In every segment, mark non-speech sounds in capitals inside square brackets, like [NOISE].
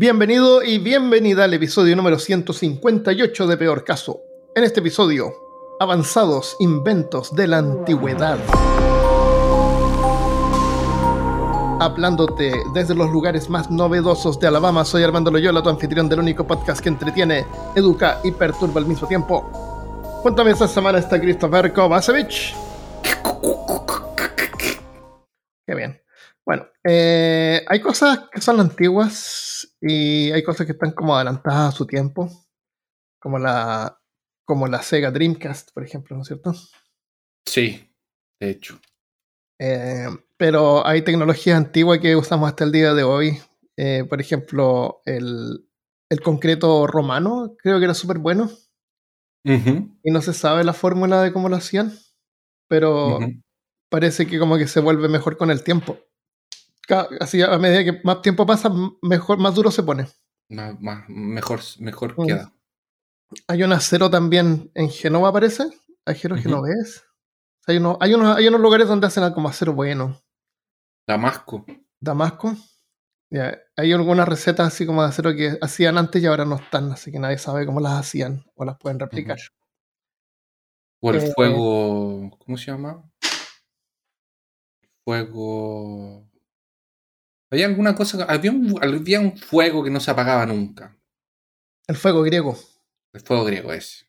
Bienvenido y bienvenida al episodio número 158 de Peor Caso. En este episodio, avanzados inventos de la antigüedad. Hablándote desde los lugares más novedosos de Alabama, soy Armando Loyola, tu anfitrión del único podcast que entretiene, educa y perturba al mismo tiempo. Cuéntame esta semana está Christopher Kovacevic. Qué bien. Bueno, eh, hay cosas que son antiguas y hay cosas que están como adelantadas a su tiempo, como la, como la Sega Dreamcast, por ejemplo, ¿no es cierto? Sí, de hecho. Eh, pero hay tecnología antigua que usamos hasta el día de hoy. Eh, por ejemplo, el, el, concreto romano, creo que era súper bueno. Y no se sabe la fórmula de cómo lo hacían, pero parece que como que se vuelve mejor con el tiempo. Así a medida que más tiempo pasa, mejor, más duro se pone. Más, mejor mejor mm. queda. Hay un acero también en Genova, parece. Acero genovés. Hay, unos, hay, unos, hay unos lugares donde hacen como acero bueno. Damasco. Damasco. Hay algunas recetas así como de acero que hacían antes y ahora no están, así que nadie sabe cómo las hacían o las pueden replicar. O el eh, fuego. ¿Cómo se llama? Fuego. Había alguna cosa, había un, fuego que no se apagaba nunca. El fuego griego. El fuego griego es.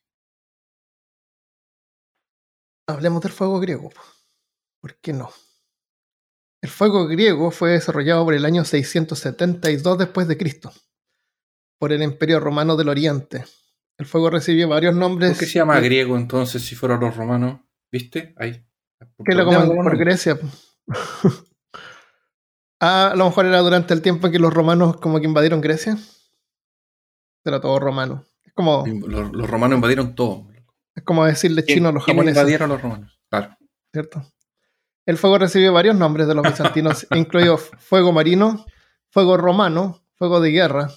Hablemos del fuego griego. ¿Por qué no? El fuego griego fue desarrollado por el año 672 después de Cristo por el Imperio Romano del Oriente. El fuego recibió varios nombres. ¿Por qué se llama griego entonces si fueron los romanos? ¿Viste? Ahí. Que lo por Grecia. Ah, a lo mejor era durante el tiempo en que los romanos como que invadieron Grecia. Era todo romano. Es como. Los, romanos invadieron todo. Es como decirle chino a los japoneses. invadieron los romanos, claro. ¿Cierto? El fuego recibió varios nombres de los bizantinos, [LAUGHS] incluido fuego marino, fuego romano, fuego de guerra.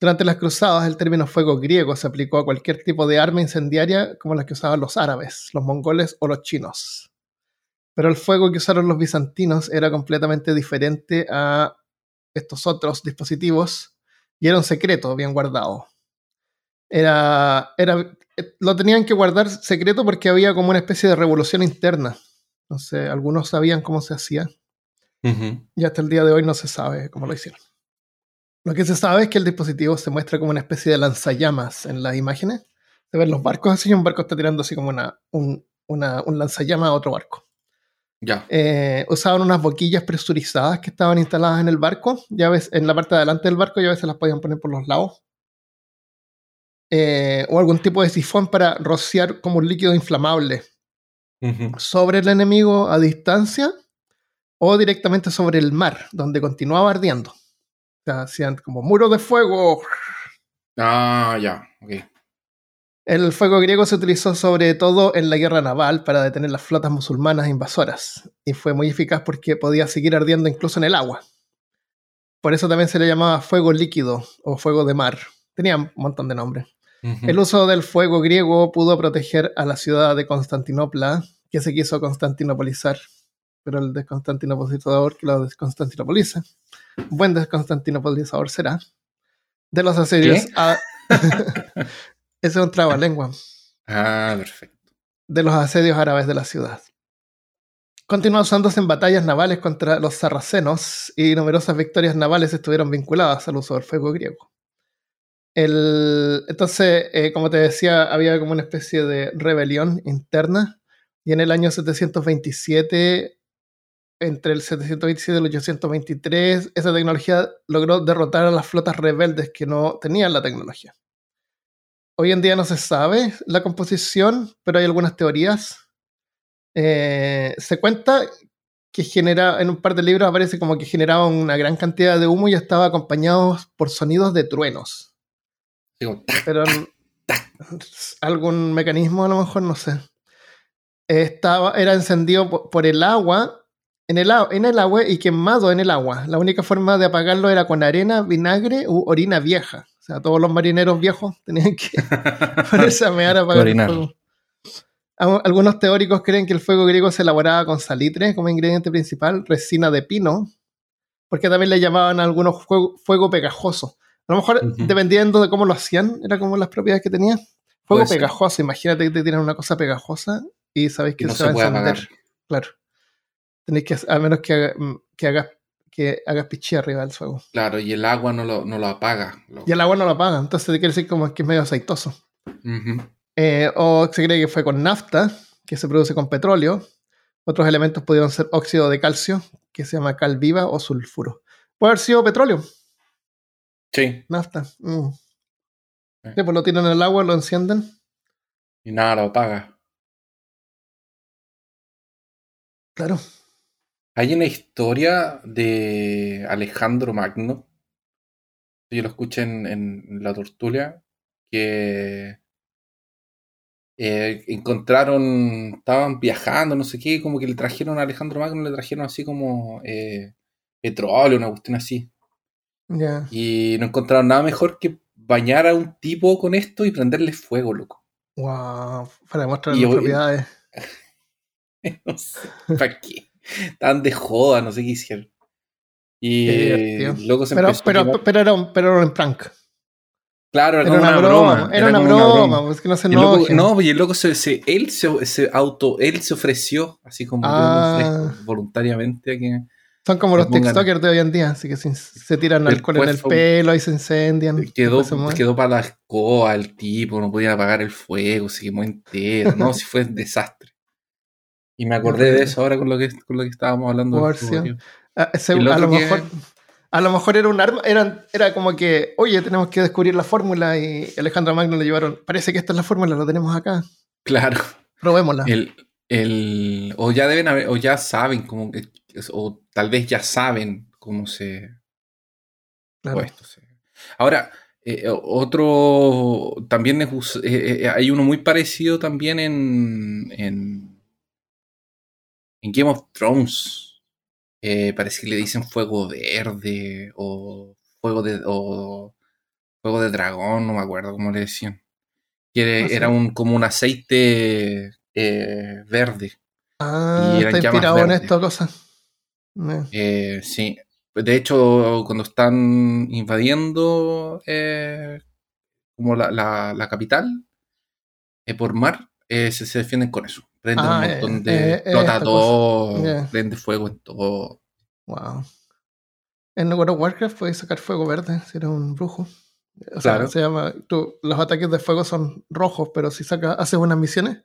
Durante las cruzadas, el término fuego griego se aplicó a cualquier tipo de arma incendiaria como las que usaban los árabes, los mongoles o los chinos. Pero el fuego que usaron los bizantinos era completamente diferente a estos otros dispositivos y era un secreto bien guardado. Era, era, lo tenían que guardar secreto porque había como una especie de revolución interna. No sé, algunos sabían cómo se hacía. Y hasta el día de hoy no se sabe cómo lo hicieron. Lo que se sabe es que el dispositivo se muestra como una especie de lanzallamas en las imágenes. Se ven los barcos así y un barco está tirando así como una, un, una, un lanzallamas a otro barco. Ya. Eh, usaban unas boquillas presurizadas que estaban instaladas en el barco, ya ves, en la parte de adelante del barco, ya a veces las podían poner por los lados. Eh, o algún tipo de sifón para rociar como un líquido inflamable sobre el enemigo a distancia o directamente sobre el mar, donde continuaba ardiendo. O sea, hacían como muro de fuego. Ah, ya, ok. El fuego griego se utilizó sobre todo en la guerra naval para detener las flotas musulmanas invasoras y fue muy eficaz porque podía seguir ardiendo incluso en el agua. Por eso también se le llamaba fuego líquido o fuego de mar. Tenía un montón de nombres. El uso del fuego griego pudo proteger a la ciudad de Constantinopla, que se quiso constantinopolizar, pero el desconstantinopolizador que lo desconstantinopoliza, buen desconstantinopolizador será, de los asedios a... [LAUGHS] Ese es un trabalengua. Ah, perfecto. De los asedios árabes de la ciudad. Continuó usándose en batallas navales contra los sarracenos y numerosas victorias navales estuvieron vinculadas al uso del fuego griego. El, entonces, eh, como te decía, había como una especie de rebelión interna y en el año 727, entre el 727 y el 823, esa tecnología logró derrotar a las flotas rebeldes que no tenían la tecnología. Hoy en día no se sabe la composición, pero hay algunas teorías. Eh, se cuenta que genera, en un par de libros aparece como que generaba una gran cantidad de humo y estaba acompañado por sonidos de truenos. pero [LAUGHS] algún mecanismo a lo mejor, no sé. Estaba, era encendido por, el agua, en el, en el agua y quemado en el agua. La única forma de apagarlo era con arena, vinagre u orina vieja sea, todos los marineros viejos tenían que [LAUGHS] ponerse a mear para el fuego. Algunos teóricos creen que el fuego griego se elaboraba con salitre como ingrediente principal, resina de pino porque también le llamaban a algunos fuego, fuego pegajoso. A lo mejor, dependiendo de cómo lo hacían, era como las propiedades que tenía. Fuego pegajoso, imagínate que te tiran una cosa pegajosa y sabéis que no se va a encender. apagar. Claro. Tenéis que, a menos que, haga- mm, que hagas que hagas pichí arriba del fuego. Claro, y el agua no lo, no lo apaga. Lo- Y el agua no lo apaga, entonces quiere decir como que es medio aceitoso. Eh, o se cree que fue con nafta, que se produce con petróleo. Otros elementos pudieron ser óxido de calcio, que se llama cal viva, o sulfuro. Puede haber sido petróleo, Sí, nafta. mm. Eh. Sí, pues lo tiran en el agua, lo encienden. y nada lo apaga. Claro. Hay una historia de Alejandro Magno. Yo lo escuché en, en la tortulia. Que eh, encontraron, estaban viajando, no sé qué, como que le trajeron a Alejandro Magno, le trajeron así como eh, petróleo, una cuestión así. Ya. Y no encontraron nada mejor que bañar a un tipo con esto y prenderle fuego, loco. Wow. Para demostrar las propiedades. [LAUGHS] No sé, ¿para qué? Estaban de joda, no sé qué hicieron. Y eh, luego se Pero, empezó a pero, quemar. pero, era un, pero era un prank. Claro, era, como una, broma. Era, una broma. Pues que no se loco- no, y el loco se, se- él se, se auto, él se ofreció, así como Ah. voluntariamente a que Son como los TikTokers de hoy en día, así que se, se tiran alcohol en el pelo y se incendian. quedó, quedó para la escoba el tipo, no podía apagar el fuego, se quemó entero, no, si fue un desastre. Y me acordé de eso ahora con lo que, con lo que estábamos hablando. del tío. Ah, ese- el a, lo que- mejor, a lo mejor era un arma, era, era como que, oye, tenemos que descubrir la fórmula y Alejandro Magno le llevaron, parece que esta es la fórmula, lo tenemos acá, Claro. probémosla. El, el, o ya deben haber, o ya saben que, o tal vez ya saben cómo se, Claro. esto se- Ahora, eh, otro también es eh, eh, hay uno muy parecido también en, en, en Game of Thrones. Eh, parece que le dicen fuego verde o fuego de o fuego de dragón, no me acuerdo cómo le decían. Que Ah, sí. era un como un aceite eh, verde. ah, y está inspirado en esto, cosas. Eh, sí. De hecho, cuando están invadiendo eh, como la, la- la capital por mar, se, se defienden con eso. Prenden Ah, un eh, montón eh, de. eh, explota todo. Ya. prende fuego en todo. wow. En World of Warcraft puedes sacar fuego verde si eres un brujo. O sea, Claro. se llama, tú- los ataques de fuego son rojos, pero si sacas, haces unas misiones,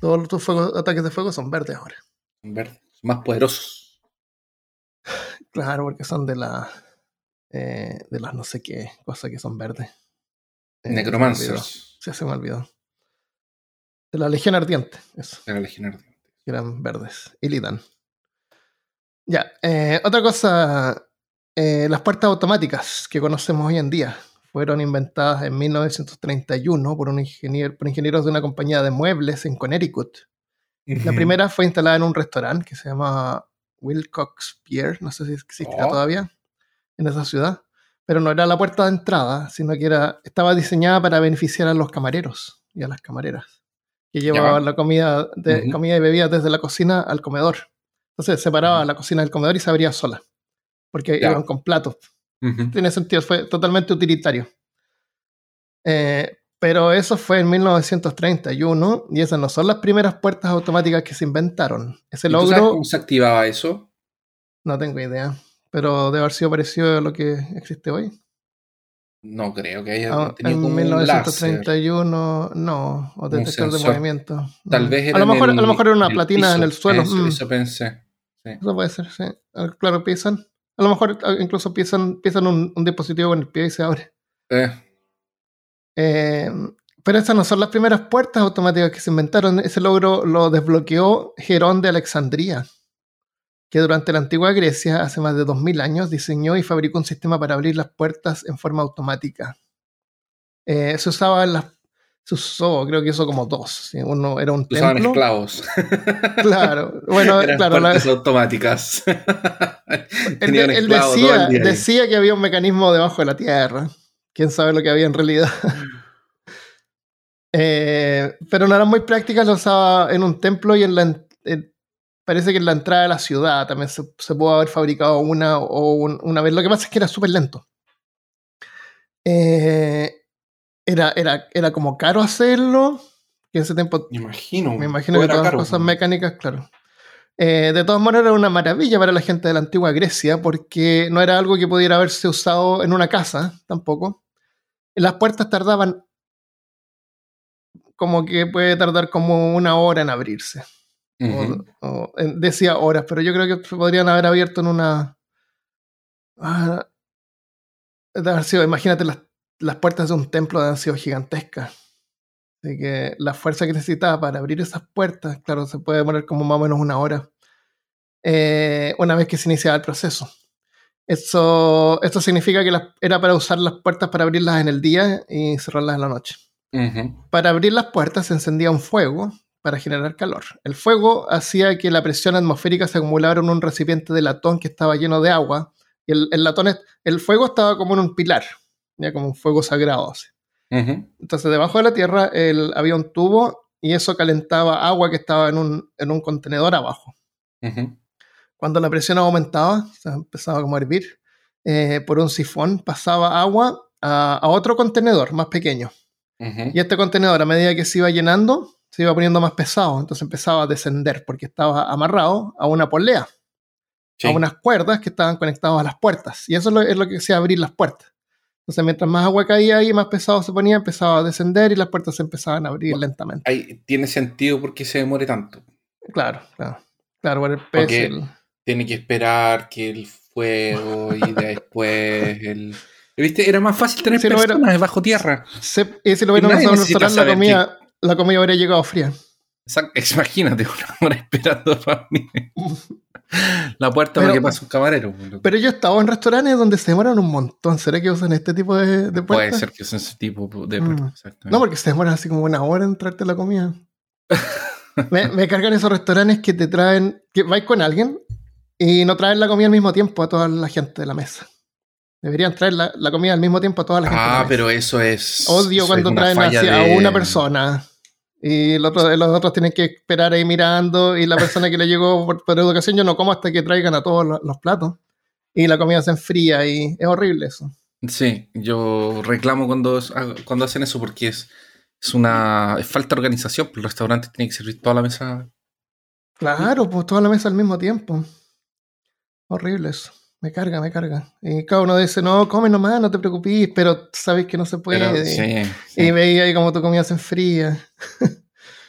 todos tus ataques de fuego son verdes ahora. Son verdes, son más poderosos. [SIGHS] Claro, porque son de la eh, de las no sé qué cosas que son verdes. Eh. Necromancers. Sí, se me olvidó. De la Legión Ardiente, eso, de la Legión Ardiente. eran verdes. Illidan. Ya, eh, otra cosa, eh, las puertas automáticas que conocemos hoy en día fueron inventadas en 1931 por, un ingeniero, por ingenieros de una compañía de muebles en Connecticut. La primera fue instalada en un restaurante que se llama Wilcox Pier, no sé si existirá Oh. todavía, en esa ciudad. Pero no era la puerta de entrada, sino que era, estaba diseñada para beneficiar a los camareros y a las camareras, que llevaban la comida, de, comida y bebida desde la cocina al comedor. Entonces separaba Ujú. la cocina del comedor y se abría sola, porque Ya. iban con platos. Ujú. Tiene sentido, fue totalmente utilitario. Eh, pero eso fue en 1931 y esas no son las primeras puertas automáticas que se inventaron. Ese ¿Y tú sabes logro, cómo se activaba eso? no tengo idea, pero debe haber sido parecido a lo que existe hoy. No creo que haya Ah, tenido en como un láser. 1931 no, o detector de movimiento. Tal vez era a lo en mejor, el- a lo mejor era una platina en el suelo. Eso, mm. eso pensé. Sí. Eso puede ser, sí. Claro, piensan. A lo mejor incluso piensan, piensan un, un dispositivo con el pie y se abre. Eh, Eh, pero esas no son las primeras puertas automáticas que se inventaron. Ese logro lo desbloqueó Gerón de Alexandría, que durante la antigua Grecia, hace más de 2000 años, diseñó y fabricó un sistema para abrir las puertas en forma automática. Eh, se usaba en las. Se usó, creo que hizo como dos. Uno era un usaban templo. esclavos. [LAUGHS] Claro, bueno, Eran claro. la- puertas automáticas. él, él decía, decía que había un mecanismo debajo de la tierra. Quién sabe lo que había en realidad. [LAUGHS] Eh, pero no eran muy prácticas, lo usaba en un templo y en la, en- parece que en la entrada de la ciudad también se, se pudo haber fabricado una o un- una vez. Lo que pasa es que era súper lento. Eh, era, era, era como caro hacerlo. En ese tiempo Me imagino. me imagino que todas las cosas po. mecánicas, claro. Eh, de todas maneras, era una maravilla para la gente de la antigua Grecia, porque no era algo que pudiera haberse usado en una casa tampoco. Las puertas tardaban como que puede tardar como una hora en abrirse. O- decía horas, pero yo creo que podrían haber abierto en una. Ah, de haber sido, imagínate, las, las puertas de un templo han sido gigantescas. Así que la fuerza que necesitaba para abrir esas puertas, claro, se puede demorar como más o menos una hora. eh, una vez que se iniciaba el proceso. Eso, esto significa que era para usar las puertas para abrirlas en el día y cerrarlas en la noche. Para abrir las puertas se encendía un fuego para generar calor. El fuego hacía que la presión atmosférica se acumulara en un recipiente de latón que estaba lleno de agua. Y el, el latón, es- el fuego estaba como en un pilar, ya como un fuego sagrado. así. Entonces, debajo de la tierra el- había un tubo y eso calentaba agua que estaba en un, en un contenedor abajo. Cuando la presión aumentaba, o sea, empezaba como a hervir, eh, por un sifón pasaba agua a, a otro contenedor más pequeño. Y este contenedor, a medida que se iba llenando, se iba poniendo más pesado. Entonces empezaba a descender porque estaba amarrado a una polea, Sí. a unas cuerdas que estaban conectadas a las puertas. Y eso es lo, es lo que hacía abrir las puertas. Entonces, mientras más agua caía ahí, más pesado se ponía, empezaba a descender y las puertas se empezaban a abrir Bueno. lentamente. Ahí tiene sentido por qué se demore tanto. Claro, claro. Claro, por el peso. Porque- el- Tiene que esperar que el fuego y después [LAUGHS] el. ¿Viste? Era más fácil tener Sí, no, era- personas bajo tierra. se- y si lo un necesita restaurante, la comida, la comida habría llegado fría. Exact- [LAUGHS] Imagínate una hora esperando para mí. La puerta Pero- para que pase un camarero. boludo. Pero yo he estado en restaurantes donde se demoran un montón. ¿Será que usan este tipo de, de Puede puertas? ser que usen ese tipo de Mm. puertas. exactamente. No, porque se demoran así como una hora en traerte la comida. me, me cargan esos restaurantes que te traen, que vais con alguien y no traen la comida al mismo tiempo a toda la gente de la mesa. Deberían traer la, la comida al mismo tiempo a toda la gente. Ah, pero eso es. Odio eso cuando es traen así a una persona y el otro- los otros tienen que esperar ahí mirando y la persona que le llegó por, por educación yo no como hasta que traigan a todos los, los platos y la comida se enfría y es horrible eso. Sí, yo reclamo cuando, cuando hacen eso porque es, es una es falta de organización. pues El restaurante tiene que servir toda la mesa. Claro, pues toda la mesa al mismo tiempo. Horrible eso. Me carga, me carga. Y cada uno dice, no, come nomás, no te preocupes, pero sabes que no se puede. Pero, y, sí, sí. y veía ahí como tu comida se enfría.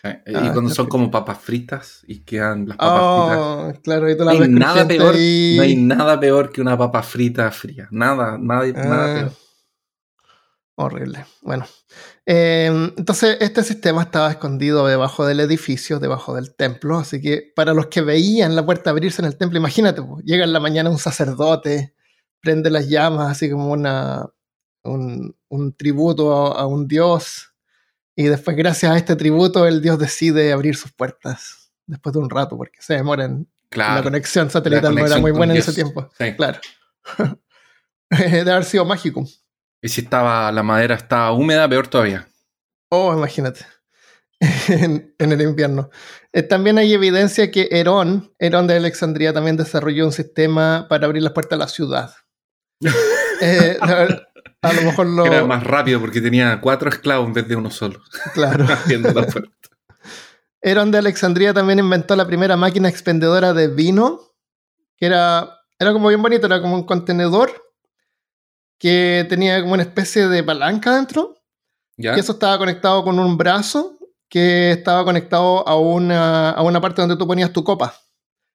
Eh, y Ah, cuando qué son como papas fritas y quedan las papas fritas. Oh, claro, y tú No la hay, nada peor, no hay nada peor que una papa frita fría. Nada, nada, nada Ah, peor. Horrible. Bueno, eh, entonces este sistema estaba escondido debajo del edificio, debajo del templo, así que para los que veían la puerta abrirse en el templo, imagínate, pues, llega en la mañana un sacerdote, prende las llamas, así como una, un, un tributo a, a un dios, y después gracias a este tributo el dios decide abrir sus puertas después de un rato, porque se demoran. La Claro. conexión satelital no era muy buena en ese tiempo, Sí. claro. [LAUGHS] de haber sido mágico. Y si estaba, la madera estaba húmeda, peor todavía. Oh, imagínate. [LAUGHS] en, en el invierno. Eh, también hay evidencia que Herón, Herón de Alejandría, también desarrolló un sistema para abrir las puertas de la ciudad. [LAUGHS] Eh, la- a lo mejor lo. Era más rápido porque tenía cuatro esclavos en vez de uno solo. Claro. [LAUGHS] Abriendo la. Herón de Alejandría también inventó la primera máquina expendedora de vino, que era, era como bien bonito, era como un contenedor que tenía como una especie de palanca dentro. ¿Ya? Y eso estaba conectado con un brazo que estaba conectado a una, a una parte donde tú ponías tu copa.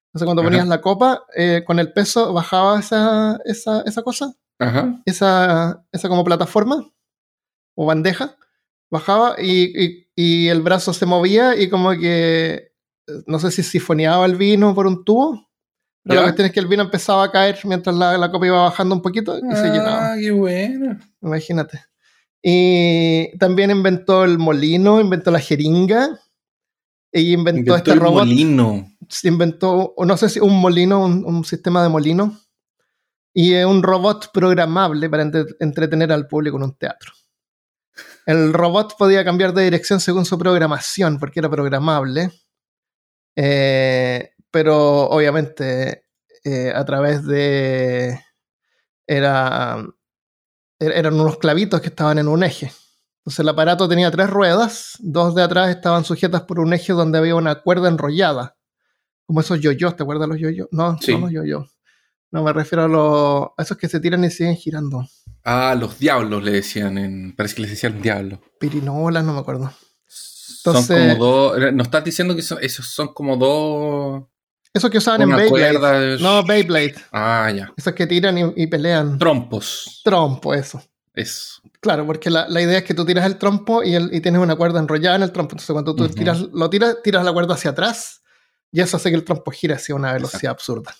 Entonces, cuando Ajá. ponías la copa, eh, con el peso bajaba esa, esa, esa cosa, Ajá. esa, esa como plataforma o bandeja, bajaba y, y- y el brazo se movía y como que, eh, no sé si sifoneaba el vino por un tubo, pero la cuestión es que el vino empezaba a caer mientras la, la copa iba bajando un poquito y se llenaba. Ah, qué bueno. Imagínate. Y también inventó el molino, inventó la jeringa. Y inventó, Inventó este el robot. molino. Inventó, no sé si un molino, un, un sistema de molino. Y un robot programable para entre- entretener al público en un teatro. El robot podía cambiar de dirección según su programación, porque era programable. Eh, pero obviamente eh, a través de... Era, er- eran unos clavitos que estaban en un eje. Entonces el aparato tenía tres ruedas, dos de atrás estaban sujetas por un eje donde había una cuerda enrollada. Como esos yoyos, ¿te acuerdas de los yoyos? No, Sí. no los yoyos. No, me refiero a, los, a esos que se tiran y siguen girando. Ah, los diablos le decían en. Parece que les decían diablos. Pirinolas, no me acuerdo. son Entonces- como dos. ¿No estás diciendo que son- esos son como dos. Esos que usaban en Beyblade. cuerda No, Beyblade. Ah, ya. Esos que tiran y, y pelean. Trompos. Trompo, eso. Eso. Claro, porque la, la idea es que tú tiras el trompo y, el- y tienes una cuerda enrollada en el trompo. Entonces, cuando tú tiras, lo tiras, tiras la cuerda hacia atrás y eso hace que el trompo gire hacia una velocidad absurda.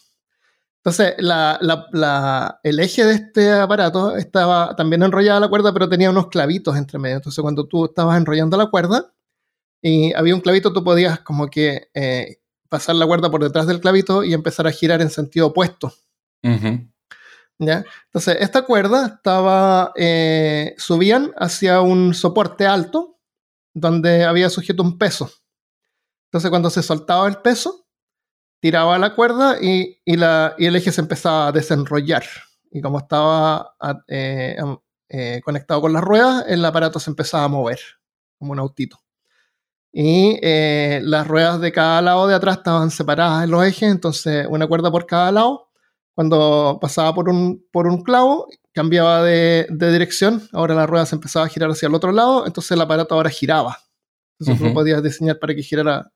Entonces, la- la- la- el eje de este aparato estaba también enrollada la cuerda, pero tenía unos clavitos entre medio. Entonces, cuando tú estabas enrollando la cuerda y había un clavito, tú podías como que eh, pasar la cuerda por detrás del clavito y empezar a girar en sentido opuesto. ¿ya? Entonces, esta cuerda estaba, eh, subían hacia un soporte alto donde había sujeto un peso. Entonces, cuando se soltaba el peso, tiraba la cuerda y, y la, y el eje se empezaba a desenrollar. Y como estaba eh, eh, conectado con las ruedas, el aparato se empezaba a mover, como un autito. Y eh, las ruedas de cada lado de atrás estaban separadas en los ejes, entonces una cuerda por cada lado cuando pasaba por un, por un clavo, cambiaba de, de dirección, ahora la rueda se empezaba a girar hacia el otro lado, entonces el aparato ahora giraba. Entonces tú Ujú. lo podías diseñar para que girara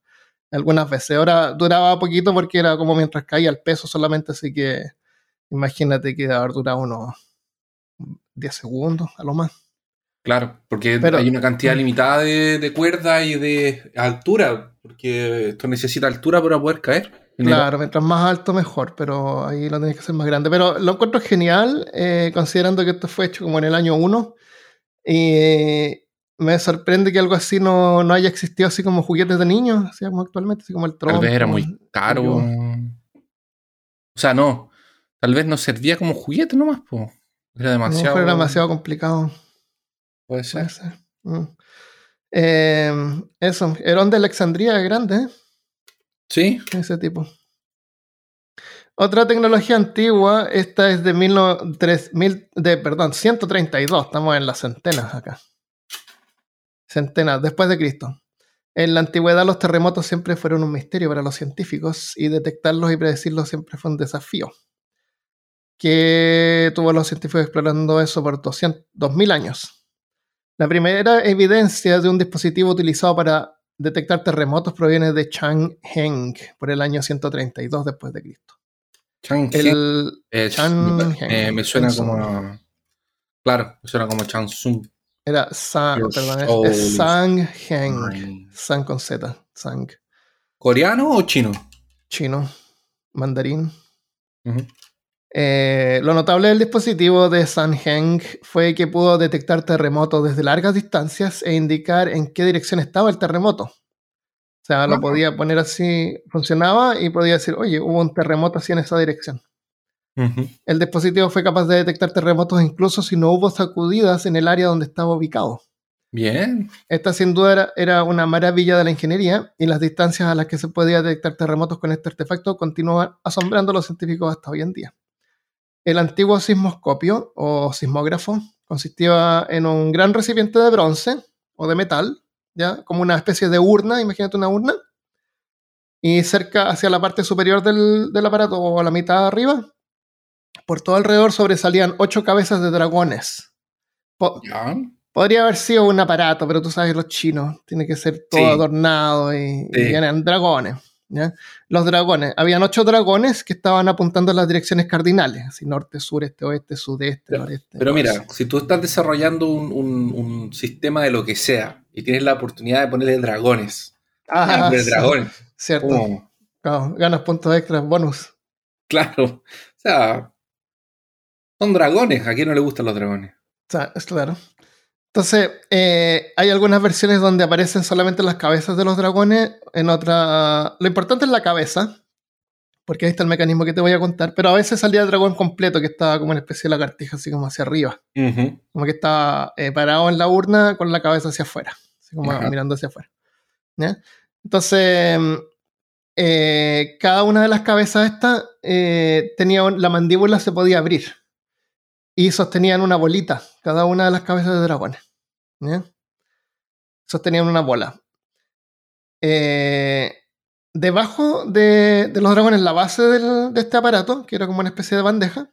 algunas veces. Ahora duraba poquito porque era como mientras caía el peso solamente, así que imagínate que haber durado unos 10 segundos a lo más. Claro, porque Pero- hay una cantidad limitada de, de cuerda y de altura, porque esto necesita altura para poder caer. Claro, mientras más alto mejor, pero ahí lo tenés que hacer más grande. Pero lo encuentro genial, eh, considerando que esto fue hecho como en el año 1. Y me sorprende que algo así no, no haya existido así como juguetes de niños, así como actualmente, así como el Tal vez trompo, era muy caro. O sea, no. Tal vez no servía como juguete nomás, po. Era demasiado. mejor era demasiado complicado. Puede Puede ser. Mm. Eh, eso, Herón de Alexandría grande, ¿eh? Sí. ese tipo. Otra tecnología antigua, esta es de, 19 3000 de perdón, 132, estamos en las centenas acá. Centenas, después de Cristo. En la antigüedad los terremotos siempre fueron un misterio para los científicos y detectarlos y predecirlos siempre fue un desafío. Que tuvo los científicos explorando eso por 200, 2000 años. La primera evidencia de un dispositivo utilizado para detectar terremotos proviene de Chang Heng por el año 132 después de Cristo. Chang El es- Chan- me, suena como. a- Claro, me suena como Chansung. era Sang, perdón, es- es, is Sang Heng. mine. Sang con Z, Sang. ¿Coreano o chino? Chino, mandarín. Eh, lo notable del dispositivo de Sanheng fue que pudo detectar terremotos desde largas distancias e indicar en qué dirección estaba el terremoto. O sea, lo podía poner así, funcionaba y podía decir, oye, hubo un terremoto así en esa dirección. El dispositivo fue capaz de detectar terremotos incluso si no hubo sacudidas en el área donde estaba ubicado. Bien. Esta sin duda era, era una maravilla de la ingeniería y las distancias a las que se podía detectar terremotos con este artefacto continúan asombrando a los científicos hasta hoy en día. El antiguo sismoscopio o sismógrafo consistía en un gran recipiente de bronce o de metal, ya como una especie de urna, imagínate una urna, y cerca hacia la parte superior del, del aparato o a la mitad de arriba, por todo alrededor sobresalían ocho cabezas de dragones. Po- Ya. Podría haber sido un aparato, pero tú sabes, los chinos, tiene que ser todo Sí. adornado y, y eran dragones. ¿Ya? Los dragones, habían ocho dragones que estaban apuntando en las direcciones cardinales, así norte, sur, este, oeste, sudeste, Pero- noreste. Pero mira, norte. si tú estás desarrollando un, un- un sistema de lo que sea y tienes la oportunidad de ponerle dragones, Ah, sí, dragones, cierto. ganas puntos extras, bonus. claro, o sea, son dragones. ¿A quién no le gustan los dragones? O sea, es claro. Entonces, eh, hay algunas versiones donde aparecen solamente las cabezas de los dragones, en otra... Lo importante es la cabeza, porque ahí está el mecanismo que te voy a contar, pero a veces salía el dragón completo, que estaba como una especie de lagartija, así como hacia arriba, como que estaba eh, parado en la urna con la cabeza hacia afuera, así como mirando hacia afuera. ¿ya? Entonces, eh, cada una de las cabezas estas tenía la mandíbula se podía abrir y sostenían una bolita, cada una de las cabezas de dragones. Sostenían una bola. Eh, debajo de, los dragones, la base de este aparato, que era como una especie de bandeja,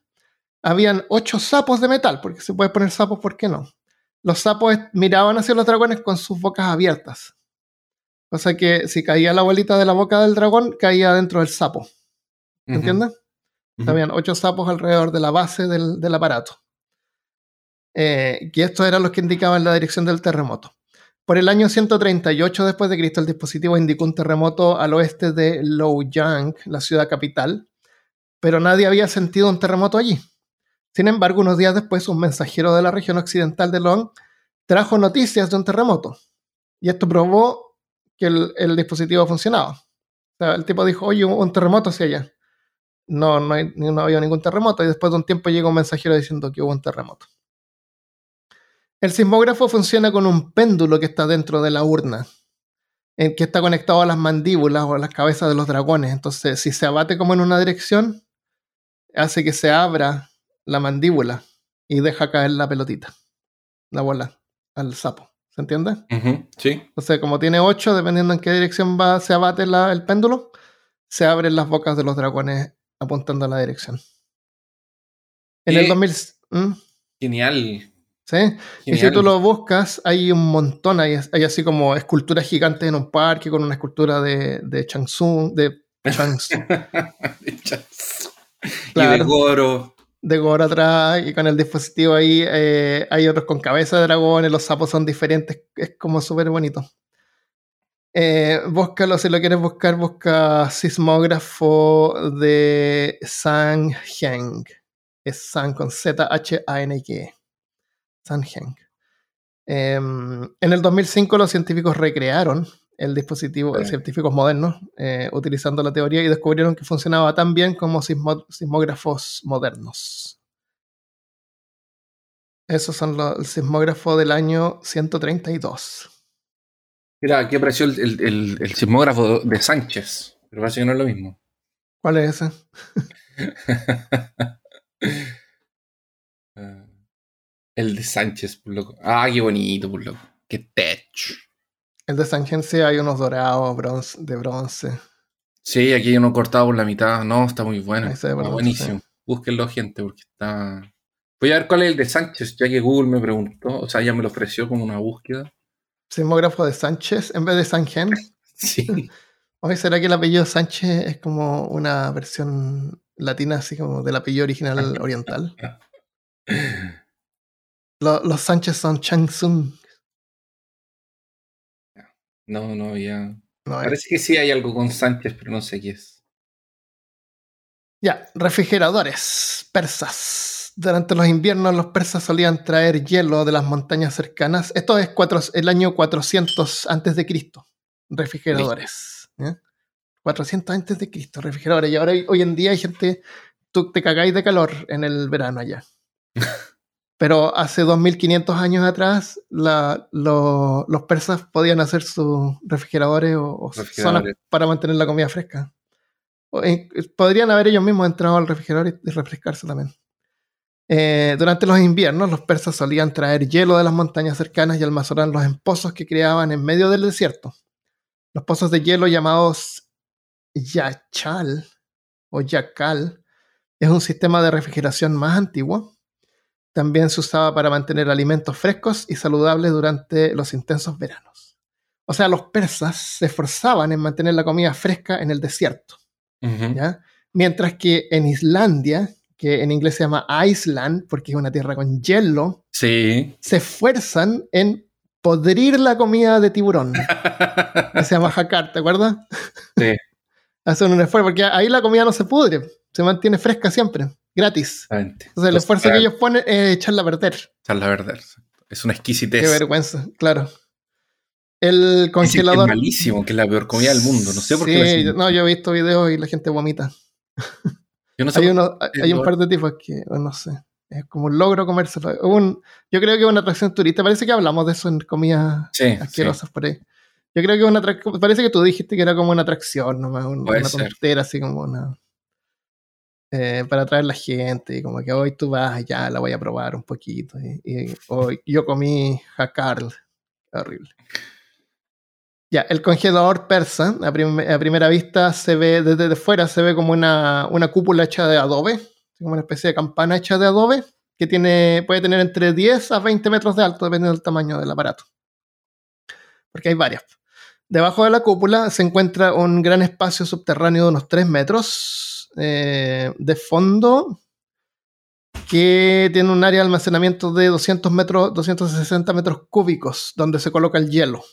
habían ocho sapos de metal, porque se puede poner sapos, ¿por qué no? Los sapos miraban hacia los dragones con sus bocas abiertas. Cosa que si caía la bolita de la boca del dragón, caía dentro del sapo. ¿Entiendes? Habían ocho sapos alrededor de la base del, aparato. Eh, y estos eran los que indicaban la dirección del terremoto. Por el año 138 después de Cristo, el dispositivo indicó un terremoto al oeste de Louyang, la ciudad capital, pero nadie había sentido un terremoto allí. Sin embargo, unos días después, un mensajero de la región occidental de Long trajo noticias de un terremoto. Y esto probó que el, dispositivo funcionaba. El tipo dijo, oye, un terremoto hacia allá no, no, no había ningún terremoto y después de un tiempo llega un mensajero diciendo que hubo un terremoto. El sismógrafo funciona con un péndulo que está dentro de la urna, en que está conectado a las mandíbulas o a las cabezas de los dragones. Entonces, si se abate como en una dirección, hace que se abra la mandíbula y deja caer la pelotita, la bola, al sapo. ¿Se entiende? sí. Entonces, como tiene ocho, dependiendo en qué dirección va, se abate el péndulo, se abren las bocas de los dragones apuntando a la dirección. En el 2000... ¿Mm? Genial. ¿Sí? Y si tú lo buscas, hay un montón, hay, hay, así como esculturas gigantes en un parque con una escultura de, de Changsung, de [LAUGHS] Changsung. claro, y de Goro. De Goro atrás, y con el dispositivo ahí, eh, hay otros con cabeza de dragones, los sapos son diferentes, es como súper bonito. Eh, búscalo, si lo quieres buscar, busca sismógrafo de Sanheng. Es San con Z-H-A-N-G. Sanheng. Em, en el 2005 los científicos recrearon el dispositivo, de científicos modernos, eh, utilizando la teoría y descubrieron que funcionaba tan bien como sismógrafos modernos. Esos son los, el sismógrafo del año 132. Mira, aquí apareció el, el, sismógrafo de Sánchez, pero parece que no es lo mismo. ¿Cuál es ese? [LAUGHS] El de Sánchez, por loco. Ah, qué bonito, por loco. Qué tech. El de Sánchez sí hay unos dorados de bronce. Sí, aquí hay uno cortado por la mitad. No, está muy bueno. Está buenísimo. Búsquenlo, gente, porque está. Voy a ver cuál es el de Sánchez, ya que Google me preguntó. O sea, ya me lo ofreció como una búsqueda. Sismógrafo de Sánchez en vez de Sangen. [LAUGHS] Sí. Oye, ¿será que el apellido Sánchez es como una versión latina, así como del apellido original oriental? [LAUGHS] los, Sánchez son Chang Sung. No, no, ya. Parece que sí hay algo con Sánchez, pero no sé qué es. Ya, refrigeradores persas. Durante los inviernos los persas solían traer hielo de las montañas cercanas. Esto es el año 400 antes de Cristo. Refrigeradores. 400 antes de Cristo, refrigeradores. Y ahora hoy en día hay gente, tú te cagáis de calor en el verano allá. [LAUGHS] Pero hace 2500 años atrás los persas podían hacer sus refrigeradores o, zonas para mantener la comida fresca. Eh, podrían haber ellos mismos entrado al refrigerador y refrescarse también. Eh, durante los inviernos, los persas solían traer hielo de las montañas cercanas y almacenarlos en pozos que creaban en medio del desierto. Los pozos de hielo llamados yachal o yakal es un sistema de refrigeración más antiguo. También se usaba para mantener alimentos frescos y saludables durante los intensos veranos. O sea, los persas se esforzaban en mantener la comida fresca en el desierto. Mientras que en Islandia, que en inglés se llama Iceland, porque es una tierra con hielo, sí. se esfuerzan en podrir la comida de tiburón. [LAUGHS] que se llama jacar, ¿te acuerdas? Sí. [LAUGHS] Hacen un esfuerzo, porque ahí la comida no se pudre, se mantiene fresca siempre, gratis. Entonces el esfuerzo que ellos ponen es echarla a perder. Echarla a perder. Es una exquisitez. Qué vergüenza, claro. El congelador. Es malísimo, que es la peor comida del mundo. No sé por qué. Sí, no, yo he visto videos y la gente vomita [LAUGHS] hay, un par de tipos que, no sé, es como un logro comérselo. Un, yo creo que es una atracción turista. Parece que hablamos de eso en comidas asquerosas por ahí. Yo creo que una atracción. Parece que tú dijiste que era como una atracción, nomás. Puede una tontera, así como una. eh, para atraer la gente, y como que hoy tú vas, ya la voy a probar un poquito. Y, y hoy yo comí jacarl. Horrible. Ya, el congelador persa, a, prim- a primera vista se ve, desde de fuera se ve como una, una cúpula hecha de adobe, como una especie de campana hecha de adobe, que tiene, puede tener entre 10 a 20 metros de alto, dependiendo del tamaño del aparato. Porque hay varias. Debajo de la cúpula se encuentra un gran espacio subterráneo de unos 3 metros eh, de fondo que tiene un área de almacenamiento de 200 metros, 260 metros cúbicos, donde se coloca el hielo.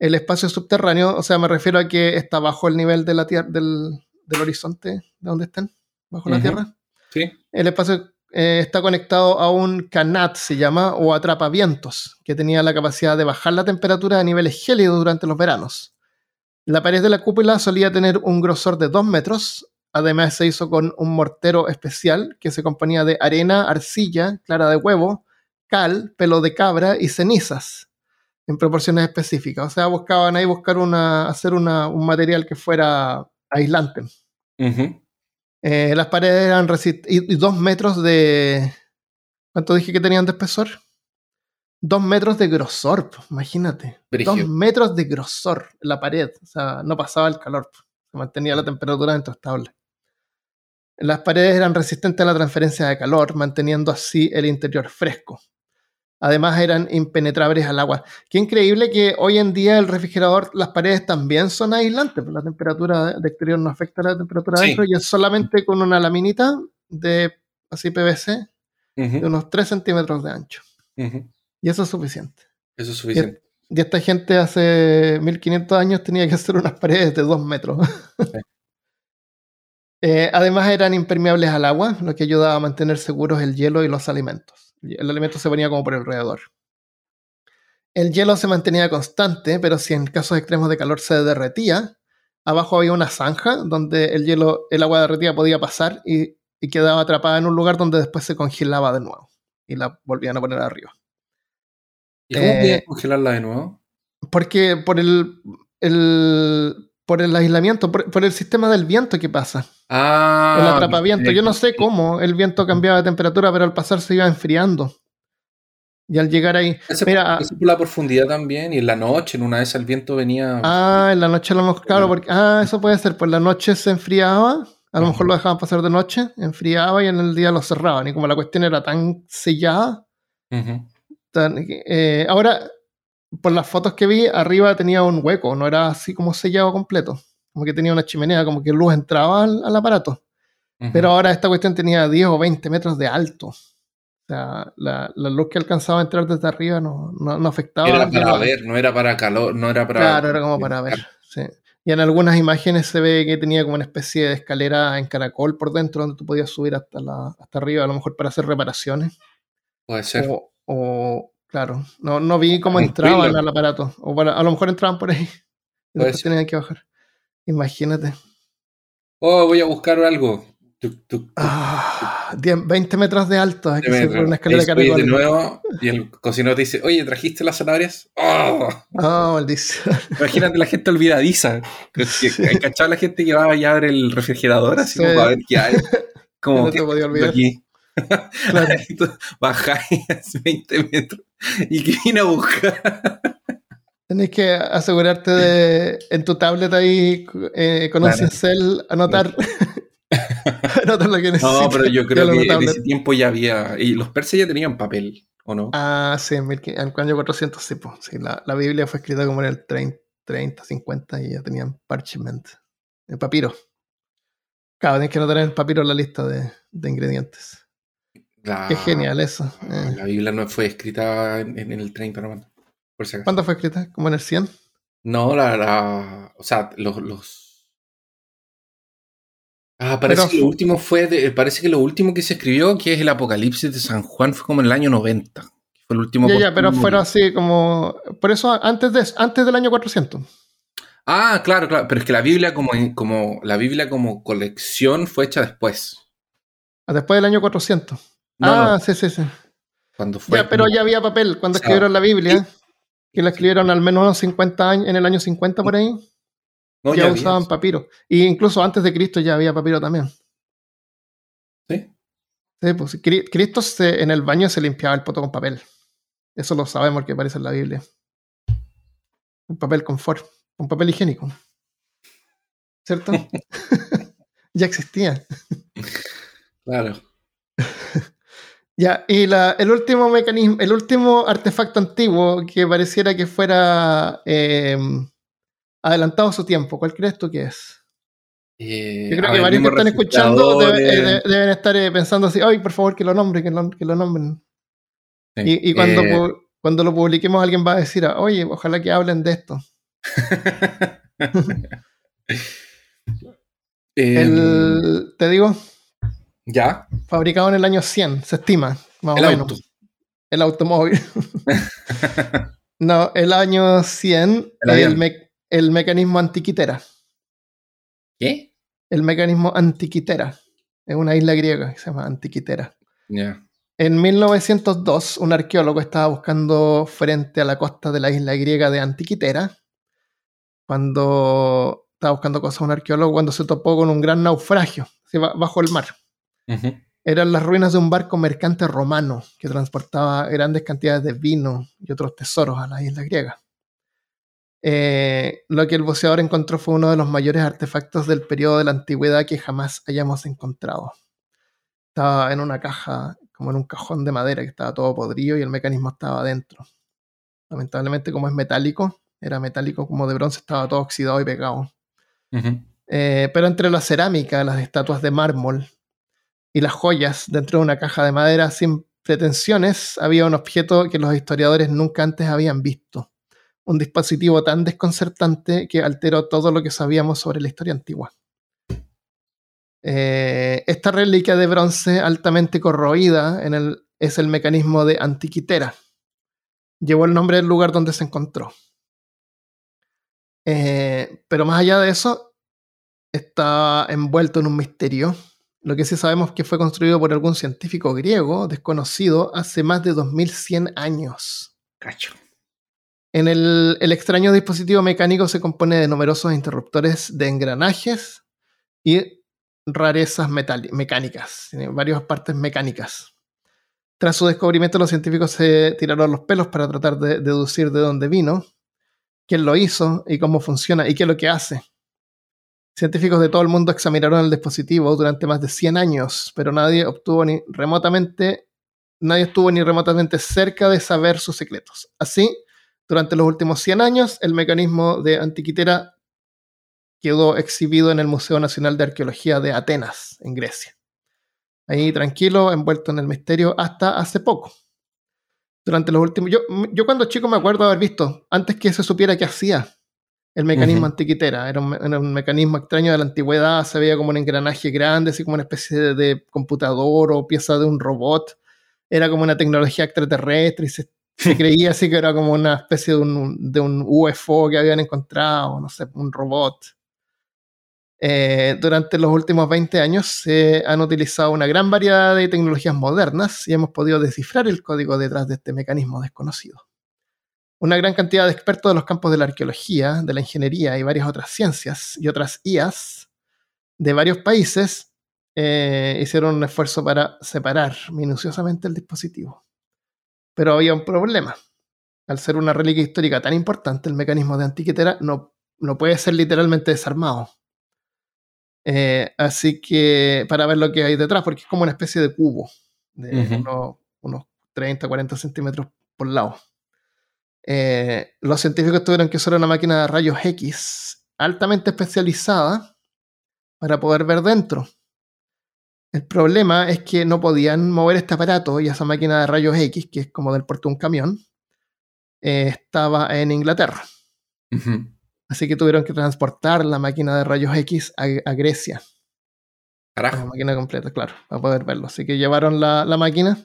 El espacio subterráneo, o sea, me refiero a que está bajo el nivel de la tierra, del, del horizonte, de donde están, bajo la tierra. Sí. El espacio eh, está conectado a un canat, se llama, o atrapavientos, que tenía la capacidad de bajar la temperatura a niveles gélidos durante los veranos. La pared de la cúpula solía tener un grosor de 2 metros. Además, se hizo con un mortero especial que se componía de arena, arcilla, clara de huevo, cal, pelo de cabra y cenizas en proporciones específicas. O sea, buscaban ahí buscar una, hacer una- un material que fuera aislante. Eh, las paredes eran y, y dos metros de. ¿Cuánto dije que tenían de espesor? Dos metros de grosor, po, imagínate. Dos metros de grosor la pared. O sea, no pasaba el calor. po. Se mantenía la temperatura dentro estable. Las paredes eran resistentes a la transferencia de calor, manteniendo así el interior fresco. Además eran impenetrables al agua. Qué increíble que hoy en día el refrigerador, las paredes también son aislantes, pues la temperatura de exterior no afecta a la temperatura Sí. adentro y es solamente con una laminita de así PVC de unos 3 centímetros de ancho. Y eso es suficiente. Eso es suficiente. Y esta gente hace 1500 años tenía que [LAUGHS] hacer unas paredes de 2 metros. [LAUGHS] Eh, además eran impermeables al agua, lo que ayudaba a mantener seguros el hielo y los alimentos. El alimento se ponía como por alrededor. El hielo se mantenía constante, pero si en casos extremos de calor se derretía, abajo había una zanja donde el hielo, el agua derretida podía pasar y, y quedaba atrapada en un lugar donde después se congelaba de nuevo y la volvían a poner arriba. ¿Y cómo eh, congelarla de nuevo? Porque por el, el- por el aislamiento, por, por el sistema del viento que pasa, Ah. el atrapaviento. Yo no sé cómo el viento cambiaba de temperatura, pero al pasar se iba enfriando. Y al llegar ahí, Ese, mira, ese por la profundidad también. Y en la noche, en una esas, el viento venía. ah, en la noche a lo mejor, claro, porque, ah, eso puede ser, por la noche se enfriaba, a lo mejor lo dejaban pasar de noche, enfriaba y en el día lo cerraban. Y como la cuestión era tan sellada, tan- eh, ahora, por las fotos que vi, arriba tenía un hueco, no era así como sellado completo. Como que tenía una chimenea, como que luz entraba al, al aparato. Pero ahora esta cuestión tenía 10 o 20 metros de alto. O sea, la, la luz que alcanzaba a entrar desde arriba no, no, no afectaba. Era para ver, no era para calor, no era para. Claro, era como para ver. sí. Y en algunas imágenes se ve que tenía como una especie de escalera en caracol por dentro donde tú podías subir hasta, la, hasta arriba, a lo mejor para hacer reparaciones. Puede ser. O, o, claro, no, no vi cómo entraban al aparato. O para- a lo mejor entraban por ahí. Y después tenían que bajar. Imagínate. Oh, voy a buscar algo. Tuc, tuc, tuc. Ah, 10, 20 metros de alto. Hay que subir por Metro. una escalera de de nuevo y el cocinero te dice, oye, ¿trajiste las zanahorias? ¡Oh! Oh, maldición. Imagínate la gente olvidadiza. Que, que, ¿cachai? la gente que va y abre el refrigerador así Sí. como para ver qué hay. [LAUGHS] Como No te ¿qué podía olvidar. aquí? Claro. [LAUGHS] Bajáis [LAUGHS] 20 metros. ¿Y qué vine a buscar? Tenés que asegurarte de en tu tablet ahí eh, con un cincel anotar, [LAUGHS] anotar lo que necesitas. No, pero yo creo que en ese tiempo ya había. Y los persas ya tenían papel, ¿o no? Ah, sí, en, 1500 en el año 400, sí, po. Sí, la, la Biblia fue escrita como en el 30, 30 50 y ya tenían parchment. El papiro. Claro, tienes que anotar en el papiro la lista de, de ingredientes. La- Qué genial eso. eh. La Biblia no fue escrita en, en el 30, no, por si acaso. ¿Cuándo fue escrita? ¿Como en el 100? No, la, la- o sea, los, los... Ah, parece Pero que lo último fue, de- parece que lo último que se escribió, que es el Apocalipsis de San Juan, fue como en el año 90. Fue el último. Ya, ya, pero fueron así como... Por eso antes, de, antes del año 400. Ah, claro, claro, pero es que la Biblia como, como, la Biblia como colección fue hecha después. Ah, Después del año 400. No, ah, no, sí, sí, sí. cuando fue. Ya, pero ya había papel cuando O sea, escribieron la Biblia. Que la escribieron al menos unos 50 años, en el año 50 por ahí. No, ya, ya usaban había. papiro. Y incluso antes de Cristo ya había papiro también. Sí. Sí, pues, Cri- Cristo se- en el baño se limpiaba el poto con papel. Eso lo sabemos que aparece en la Biblia. Un papel confort, un papel higiénico. ¿Cierto? [LAUGHS] [LAUGHS] ya existía. Claro. Ya, y la- el último mecanismo, el último artefacto antiguo que pareciera que fuera eh, adelantado a su tiempo, ¿cuál crees tú que es? Eh, Yo creo que ver, varios que están escuchando eh, de- deben estar eh, pensando así, ay, por favor, que lo nombren, que lo, que lo nombren. Sí. Y, y cuando, cuando lo publiquemos alguien va a decir, oye, ojalá que hablen de esto. [LAUGHS] [LAUGHS] El, te digo, ya, fabricado en el año 100, se estima, más el o menos. auto. El automóvil. [LAUGHS] no, el año 100, El me- el mecanismo antiquitera. ¿Qué? El mecanismo antiquitera. Es una isla griega que se llama Antiquitera. En 1902, un arqueólogo estaba buscando frente a la costa de la isla griega de Antiquitera, cuando estaba buscando cosas un arqueólogo, cuando se topó con un gran naufragio bajo el mar. Eran las ruinas de un barco mercante romano que transportaba grandes cantidades de vino y otros tesoros a la isla griega. Eh, lo que el buceador encontró fue uno de los mayores artefactos del periodo de la antigüedad que jamás hayamos encontrado. Estaba en una caja, como en un cajón de madera que estaba todo podrido y el mecanismo estaba adentro. Lamentablemente, como es metálico, era metálico como de bronce, estaba todo oxidado y pegado. Eh, pero entre la cerámica, las estatuas de mármol y las joyas dentro de una caja de madera sin pretensiones, había un objeto que los historiadores nunca antes habían visto. Un dispositivo tan desconcertante que alteró todo lo que sabíamos sobre la historia antigua. Eh, esta reliquia de bronce altamente corroída es el mecanismo de Antiquitera. Llevó el nombre del lugar donde se encontró. Eh, pero más allá de eso, está envuelto en un misterio. Lo que sí sabemos es que fue construido por algún científico griego desconocido hace más de 2100 años. Cacho. En el, el extraño dispositivo mecánico se compone de numerosos interruptores de engranajes y rarezas mecánicas, tiene varias partes mecánicas. Tras su descubrimiento, los científicos se tiraron los pelos para tratar de deducir de dónde vino, quién lo hizo y cómo funciona y qué es lo que hace. Científicos de todo el mundo examinaron el dispositivo durante más de 100 años, pero nadie obtuvo ni remotamente, nadie estuvo ni remotamente cerca de saber sus secretos. Así, durante los últimos 100 años, el mecanismo de Antiquitera quedó exhibido en el Museo Nacional de Arqueología de Atenas, en Grecia. Ahí tranquilo, envuelto en el misterio, hasta hace poco. Durante los últimos. Yo, yo cuando chico me acuerdo haber visto, antes que se supiera qué hacía el mecanismo antiquitera. Era un, era un mecanismo extraño de la antigüedad, se veía como un engranaje grande, así como una especie de, de computador o pieza de un robot. Era como una tecnología extraterrestre y se, [LAUGHS] se creía así que era como una especie de un, de un UFO que habían encontrado, no sé, un robot. Eh, durante los últimos 20 años se han utilizado una gran variedad de tecnologías modernas y hemos podido descifrar el código detrás de este mecanismo desconocido. Una gran cantidad de expertos de los campos de la arqueología, de la ingeniería y varias otras ciencias y otras IAS de varios países eh, hicieron un esfuerzo para separar minuciosamente el dispositivo. Pero había un problema. Al ser una reliquia histórica tan importante, el mecanismo de antiquitera no, no puede ser literalmente desarmado. Eh, así que para ver lo que hay detrás, porque es como una especie de cubo de unos, unos 30, 40 centímetros por lado. Eh, los científicos tuvieron que usar una máquina de rayos X altamente especializada para poder ver dentro. El problema es que no podían mover este aparato y esa máquina de rayos X, que es como del puerto de un camión, eh, estaba en Inglaterra. Así que tuvieron que transportar la máquina de rayos X a, a Grecia. La Carajo. máquina completa, claro, para poder verlo. Así que llevaron la, la máquina.